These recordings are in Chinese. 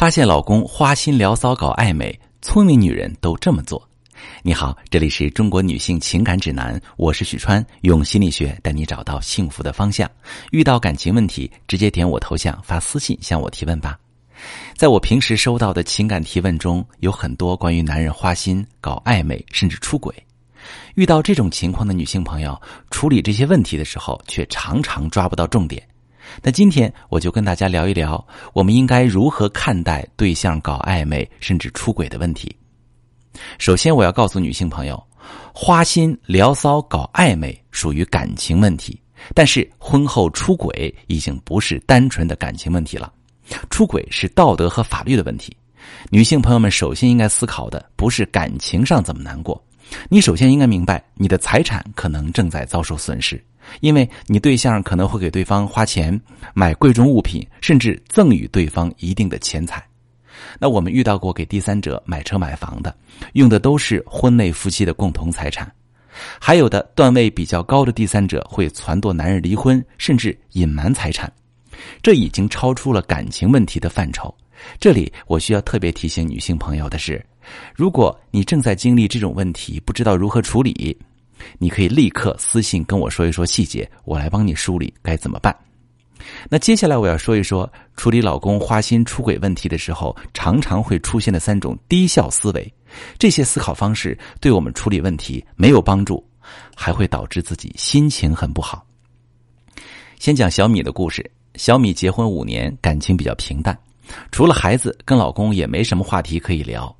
发现老公花心聊骚搞暧昧，聪明女人都这么做。你好，这里是中国女性情感指南，我是许川，用心理学带你找到幸福的方向。遇到感情问题，直接点我头像发私信向我提问吧。在我平时收到的情感提问中，有很多关于男人花心、搞暧昧，甚至出轨。遇到这种情况的女性朋友，处理这些问题的时候，却常常抓不到重点。那今天我就跟大家聊一聊，我们应该如何看待对象搞暧昧甚至出轨的问题。首先，我要告诉女性朋友，花心聊骚搞暧昧属于感情问题，但是婚后出轨已经不是单纯的感情问题了，出轨是道德和法律的问题。女性朋友们首先应该思考的不是感情上怎么难过，你首先应该明白你的财产可能正在遭受损失。因为你对象可能会给对方花钱买贵重物品，甚至赠与对方一定的钱财。那我们遇到过给第三者买车买房的，用的都是婚内夫妻的共同财产；还有的段位比较高的第三者会撺掇男人离婚，甚至隐瞒财产。这已经超出了感情问题的范畴。这里我需要特别提醒女性朋友的是：如果你正在经历这种问题，不知道如何处理。你可以立刻私信跟我说一说细节，我来帮你梳理该怎么办。那接下来我要说一说处理老公花心出轨问题的时候，常常会出现的三种低效思维。这些思考方式对我们处理问题没有帮助，还会导致自己心情很不好。先讲小米的故事。小米结婚五年，感情比较平淡，除了孩子，跟老公也没什么话题可以聊。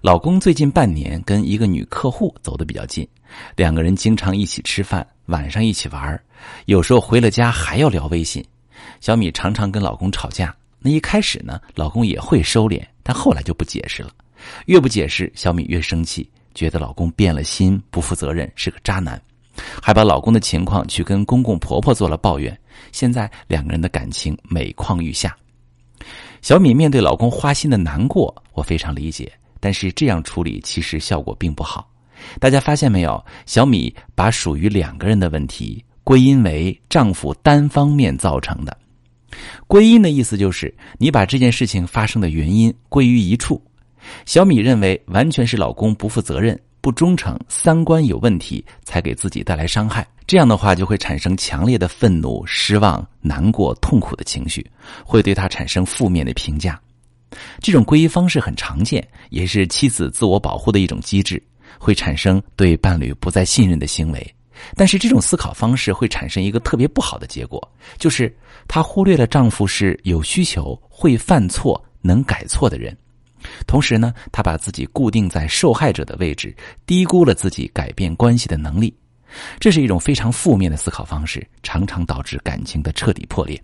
老公最近半年跟一个女客户走得比较近，两个人经常一起吃饭，晚上一起玩有时候回了家还要聊微信。小米常常跟老公吵架，那一开始呢，老公也会收敛，但后来就不解释了。越不解释，小米越生气，觉得老公变了心，不负责任，是个渣男，还把老公的情况去跟公公婆婆做了抱怨。现在两个人的感情每况愈下。小米面对老公花心的难过，我非常理解。但是这样处理其实效果并不好，大家发现没有？小米把属于两个人的问题归因为丈夫单方面造成的。归因的意思就是你把这件事情发生的原因归于一处。小米认为完全是老公不负责任、不忠诚、三观有问题，才给自己带来伤害。这样的话就会产生强烈的愤怒、失望、难过、痛苦的情绪，会对他产生负面的评价。这种归因方式很常见，也是妻子自我保护的一种机制，会产生对伴侣不再信任的行为。但是这种思考方式会产生一个特别不好的结果，就是她忽略了丈夫是有需求、会犯错、能改错的人。同时呢，她把自己固定在受害者的位置，低估了自己改变关系的能力。这是一种非常负面的思考方式，常常导致感情的彻底破裂。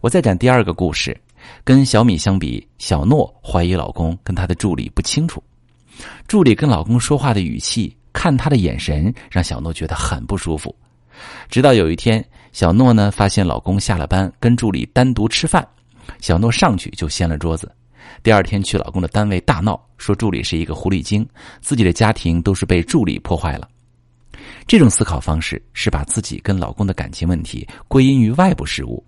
我再讲第二个故事。跟小米相比，小诺怀疑老公跟他的助理不清楚。助理跟老公说话的语气、看他的眼神，让小诺觉得很不舒服。直到有一天，小诺呢发现老公下了班跟助理单独吃饭，小诺上去就掀了桌子。第二天去老公的单位大闹，说助理是一个狐狸精，自己的家庭都是被助理破坏了。这种思考方式是把自己跟老公的感情问题归因于外部事物，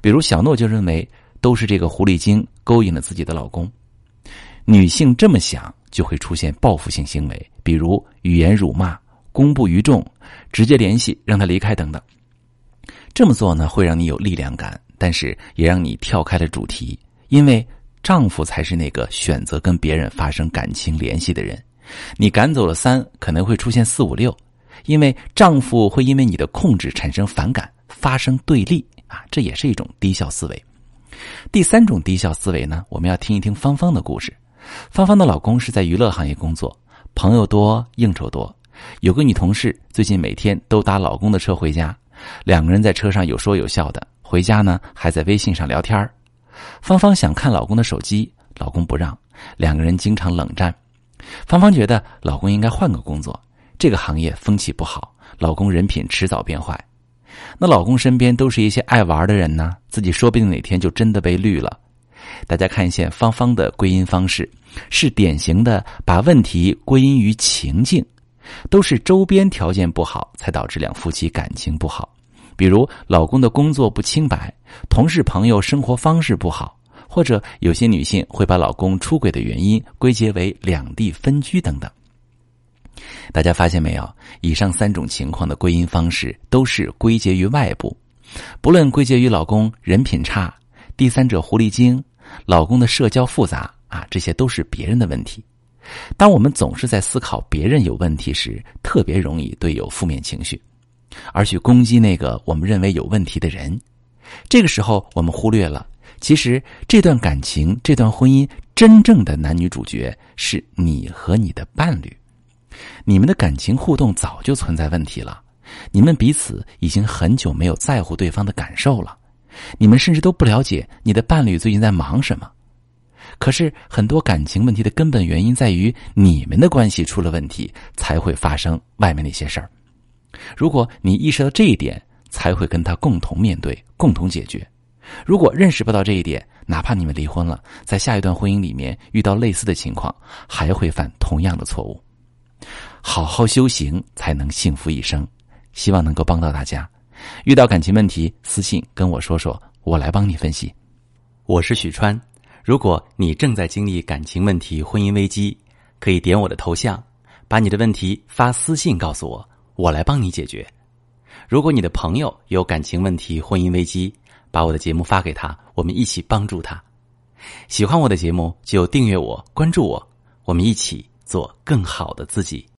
比如小诺就认为。都是这个狐狸精勾引了自己的老公。女性这么想，就会出现报复性行为，比如语言辱骂、公布于众、直接联系让他离开等等。这么做呢，会让你有力量感，但是也让你跳开了主题，因为丈夫才是那个选择跟别人发生感情联系的人。你赶走了三，可能会出现四五六，因为丈夫会因为你的控制产生反感，发生对立啊，这也是一种低效思维。第三种低效思维呢，我们要听一听芳芳的故事。芳芳的老公是在娱乐行业工作，朋友多，应酬多。有个女同事最近每天都搭老公的车回家，两个人在车上有说有笑的，回家呢还在微信上聊天芳芳想看老公的手机，老公不让，两个人经常冷战。芳芳觉得老公应该换个工作，这个行业风气不好，老公人品迟早变坏。那老公身边都是一些爱玩的人呢，自己说不定哪天就真的被绿了。大家看一下芳芳的归因方式，是典型的把问题归因于情境，都是周边条件不好才导致两夫妻感情不好。比如老公的工作不清白，同事朋友生活方式不好，或者有些女性会把老公出轨的原因归结为两地分居等等。大家发现没有？以上三种情况的归因方式都是归结于外部，不论归结于老公人品差、第三者狐狸精、老公的社交复杂啊，这些都是别人的问题。当我们总是在思考别人有问题时，特别容易对有负面情绪，而去攻击那个我们认为有问题的人。这个时候，我们忽略了，其实这段感情、这段婚姻真正的男女主角是你和你的伴侣。你们的感情互动早就存在问题了，你们彼此已经很久没有在乎对方的感受了，你们甚至都不了解你的伴侣最近在忙什么。可是很多感情问题的根本原因在于你们的关系出了问题，才会发生外面那些事儿。如果你意识到这一点，才会跟他共同面对、共同解决。如果认识不到这一点，哪怕你们离婚了，在下一段婚姻里面遇到类似的情况，还会犯同样的错误。好好修行，才能幸福一生。希望能够帮到大家。遇到感情问题，私信跟我说说，我来帮你分析。我是许川。如果你正在经历感情问题、婚姻危机，可以点我的头像，把你的问题发私信告诉我，我来帮你解决。如果你的朋友有感情问题、婚姻危机，把我的节目发给他，我们一起帮助他。喜欢我的节目就订阅我、关注我，我们一起做更好的自己。